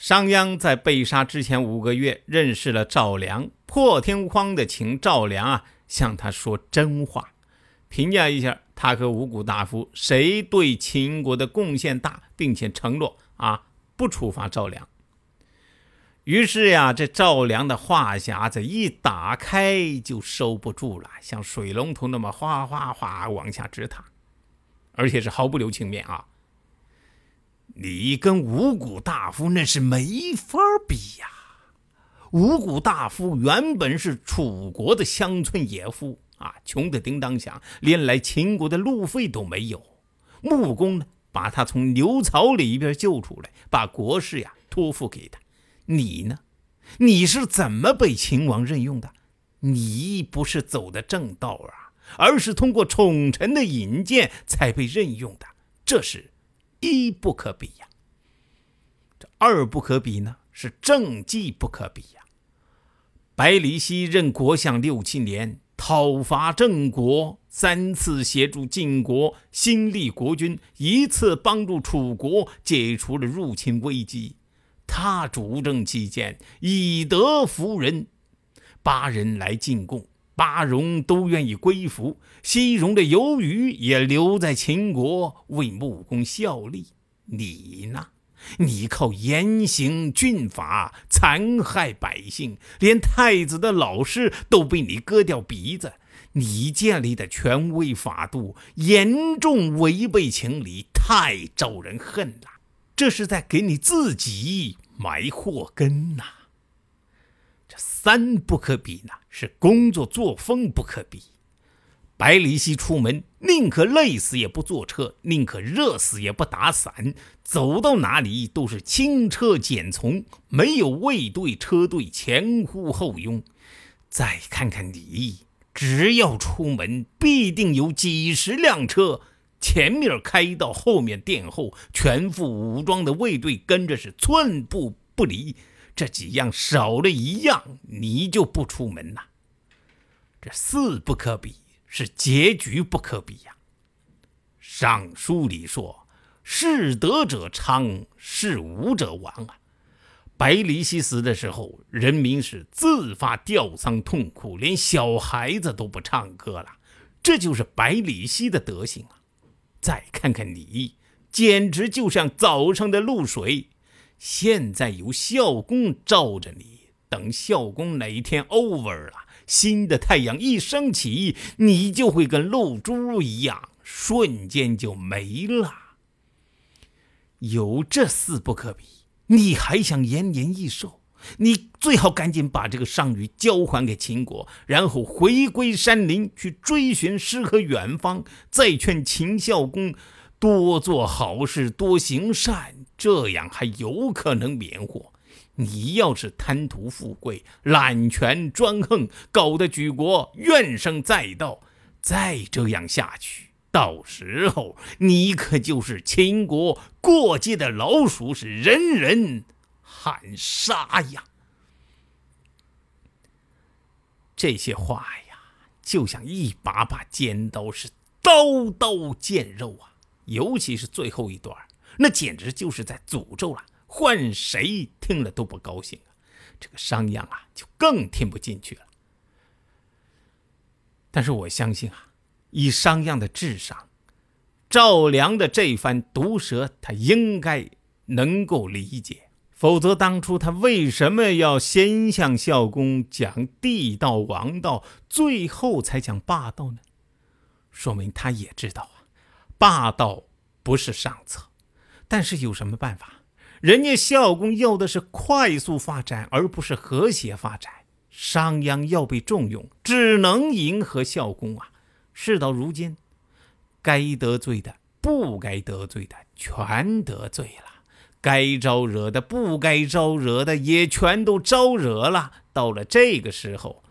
商鞅在被杀之前五个月认识了赵良，破天荒的请赵良啊向他说真话，评价一下他和五谷大夫谁对秦国的贡献大，并且承诺啊不处罚赵良。于是呀，这赵良的话匣子一打开就收不住了，像水龙头那么哗哗哗往下直淌，而且是毫不留情面啊。你跟五谷大夫那是没法比呀！五谷大夫原本是楚国的乡村野夫啊，穷得叮当响，连来秦国的路费都没有。穆公呢，把他从牛槽里边救出来，把国事呀托付给他。你呢？你是怎么被秦王任用的？你不是走的正道啊，而是通过宠臣的引荐才被任用的，这是。一不可比呀，这二不可比呢，是政绩不可比呀。百里奚任国相六七年，讨伐郑国，三次协助晋国兴立国君，一次帮助楚国解除了入侵危机。他主政期间，以德服人，八人来进贡。八荣都愿意归服，西戎的游鱼也留在秦国为穆公效力。你呢？你靠严刑峻法残害百姓，连太子的老师都被你割掉鼻子。你建立的权威法度严重违背情理，太招人恨了。这是在给你自己埋祸根呐！三不可比呢？是工作作风不可比。百里奚出门宁可累死也不坐车，宁可热死也不打伞，走到哪里都是轻车简从，没有卫队车队前呼后拥。再看看你，只要出门，必定有几十辆车，前面开到，后面殿后，全副武装的卫队跟着是寸步不离。这几样少了一样，你就不出门呐。这四不可比，是结局不可比呀。尚书里说：“是德者昌，是武者亡啊。”百里奚死的时候，人民是自发吊丧痛哭，连小孩子都不唱歌了。这就是百里奚的德行啊。再看看你，简直就像早上的露水。现在有孝公罩着你，等孝公哪一天 over 了。新的太阳一升起，你就会跟露珠一样，瞬间就没了。有这四不可比，你还想延年益寿？你最好赶紧把这个上虞交还给秦国，然后回归山林去追寻诗和远方，再劝秦孝公多做好事，多行善，这样还有可能免祸。你要是贪图富贵、揽权专横，搞得举国怨声载道，再这样下去，到时候你可就是秦国过街的老鼠，是人人喊杀呀！这些话呀，就像一把把尖刀，是刀刀见肉啊！尤其是最后一段，那简直就是在诅咒了。换谁听了都不高兴啊！这个商鞅啊，就更听不进去了。但是我相信啊，以商鞅的智商，赵良的这番毒舌，他应该能够理解。否则当初他为什么要先向孝公讲地道王道，最后才讲霸道呢？说明他也知道啊，霸道不是上策。但是有什么办法？人家孝公要的是快速发展，而不是和谐发展。商鞅要被重用，只能迎合孝公啊！事到如今，该得罪的、不该得罪的，全得罪了；该招惹的、不该招惹的，也全都招惹了。到了这个时候，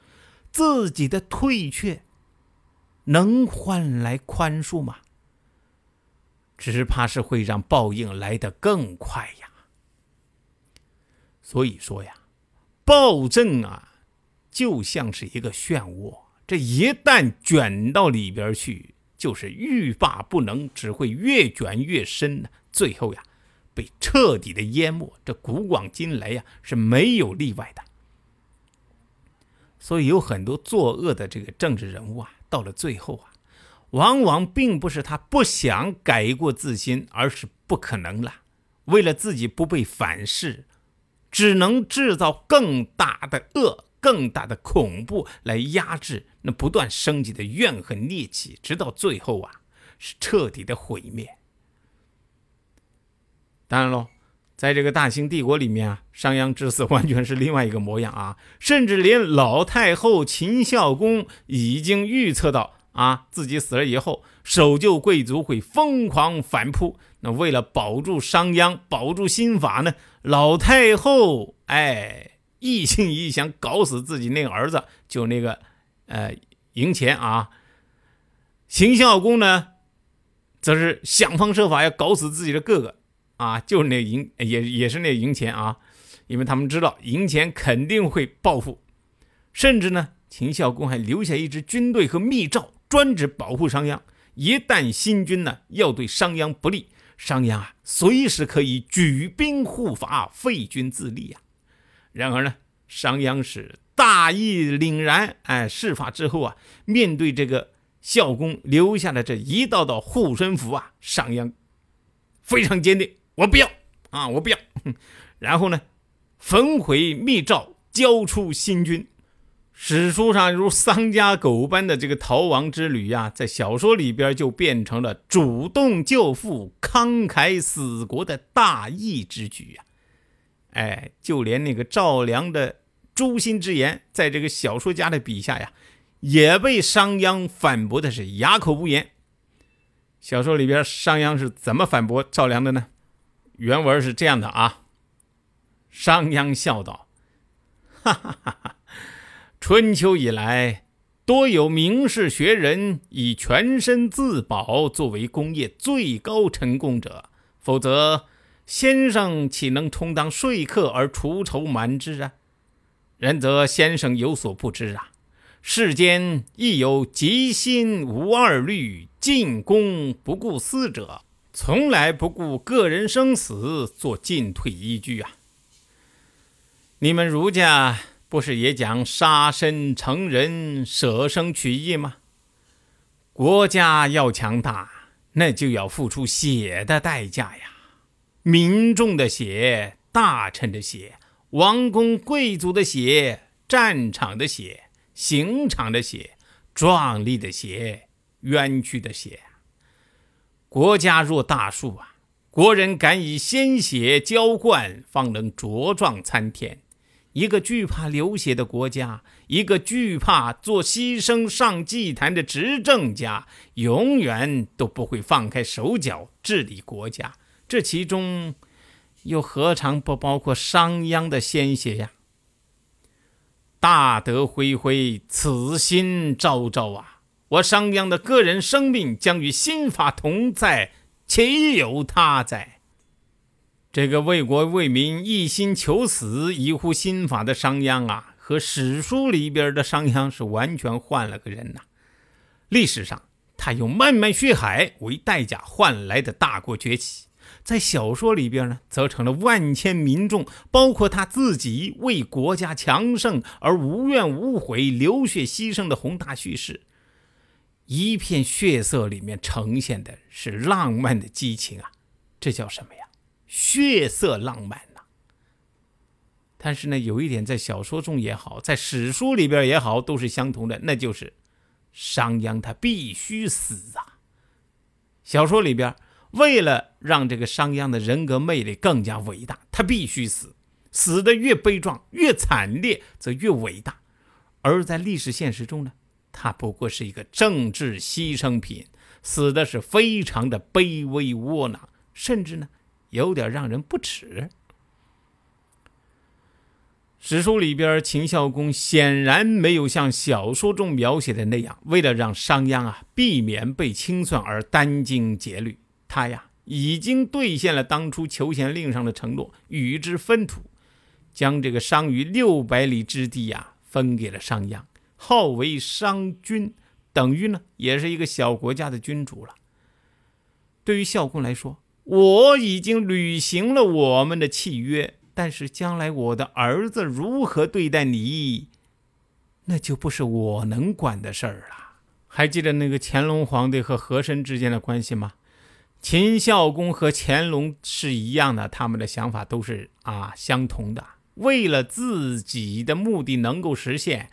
自己的退却能换来宽恕吗？只怕是会让报应来得更快呀。所以说呀，暴政啊，就像是一个漩涡，这一旦卷到里边去，就是欲罢不能，只会越卷越深呢。最后呀，被彻底的淹没。这古往今来呀，是没有例外的。所以有很多作恶的这个政治人物啊，到了最后啊，往往并不是他不想改过自新，而是不可能了。为了自己不被反噬。只能制造更大的恶、更大的恐怖来压制那不断升级的怨恨戾气，直到最后啊，是彻底的毁灭。当然喽，在这个大清帝国里面啊，商鞅之死完全是另外一个模样啊，甚至连老太后秦孝公已经预测到啊，自己死了以后，守旧贵族会疯狂反扑。那为了保住商鞅，保住新法呢？老太后哎，一心一意想搞死自己那个儿子，就那个呃赢钱啊。秦孝公呢，则是想方设法要搞死自己的哥哥啊，就是那赢也也是那赢钱啊，因为他们知道赢钱肯定会报复，甚至呢，秦孝公还留下一支军队和密诏，专职保护商鞅。一旦新军呢要对商鞅不利。商鞅啊，随时可以举兵护法，废君自立啊。然而呢，商鞅是大义凛然，哎，事发之后啊，面对这个孝公留下的这一道道护身符啊，商鞅非常坚定，我不要啊，我不要。然后呢，焚毁密诏，交出新军。史书上如丧家狗般的这个逃亡之旅呀，在小说里边就变成了主动救父、慷慨死国的大义之举呀！哎，就连那个赵良的诛心之言，在这个小说家的笔下呀，也被商鞅反驳的是哑口无言。小说里边商鞅是怎么反驳赵良的呢？原文是这样的啊：商鞅笑道：“哈哈哈哈。”春秋以来，多有名士学人以全身自保作为功业最高成功者，否则先生岂能充当说客而除愁满之啊？然则先生有所不知啊，世间亦有极心无二虑、进攻不顾私者，从来不顾个人生死做进退依据啊！你们儒家。不是也讲杀身成仁、舍生取义吗？国家要强大，那就要付出血的代价呀！民众的血、大臣的血、王公贵族的血、战场的血、刑场的血、壮丽的血、冤屈的血。国家若大树啊，国人敢以鲜血浇灌，方能茁壮参天。一个惧怕流血的国家，一个惧怕做牺牲上祭坛的执政家，永远都不会放开手脚治理国家。这其中，又何尝不包括商鞅的鲜血呀？大德恢恢，此心昭昭啊！我商鞅的个人生命将与新法同在，岂有他在？这个为国为民一心求死、一乎新法的商鞅啊，和史书里边的商鞅是完全换了个人呐。历史上，他用漫漫血海为代价换来的大国崛起，在小说里边呢，则成了万千民众，包括他自己为国家强盛而无怨无悔、流血牺牲的宏大叙事。一片血色里面呈现的是浪漫的激情啊，这叫什么呀？血色浪漫呐，但是呢，有一点在小说中也好，在史书里边也好，都是相同的，那就是商鞅他必须死啊。小说里边为了让这个商鞅的人格魅力更加伟大，他必须死，死的越悲壮、越惨烈，则越伟大。而在历史现实中呢，他不过是一个政治牺牲品，死的是非常的卑微窝囊，甚至呢。有点让人不齿。史书里边，秦孝公显然没有像小说中描写的那样，为了让商鞅啊避免被清算而殚精竭虑。他呀已经兑现了当初求贤令上的承诺，与之分土，将这个商于六百里之地呀分给了商鞅，号为商君，等于呢也是一个小国家的君主了。对于孝公来说，我已经履行了我们的契约。但是将来我的儿子如何对待你，那就不是我能管的事儿了。还记得那个乾隆皇帝和和珅之间的关系吗？秦孝公和乾隆是一样的，他们的想法都是啊相同的。为了自己的目的能够实现，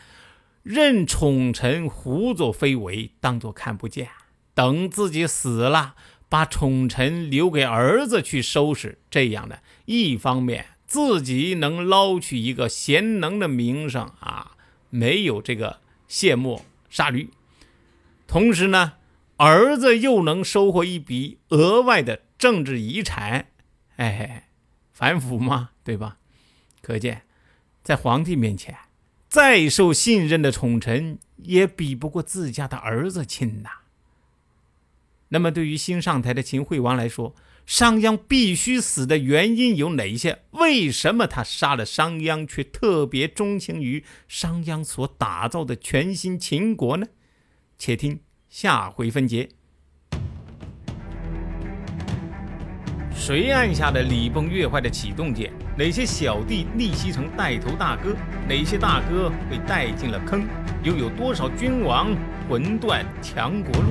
任宠臣胡作非为，当做看不见，等自己死了，把宠臣留给儿子去收拾。这样的一方面。自己能捞取一个贤能的名声啊，没有这个卸磨杀驴，同时呢，儿子又能收获一笔额外的政治遗产，哎，反腐嘛，对吧？可见，在皇帝面前，再受信任的宠臣也比不过自家的儿子亲呐。那么，对于新上台的秦惠王来说，商鞅必须死的原因有哪些？为什么他杀了商鞅，却特别钟情于商鞅所打造的全新秦国呢？且听下回分解。谁按下了礼崩乐坏的启动键？哪些小弟逆袭成带头大哥？哪些大哥被带进了坑？又有多少君王魂断强国路？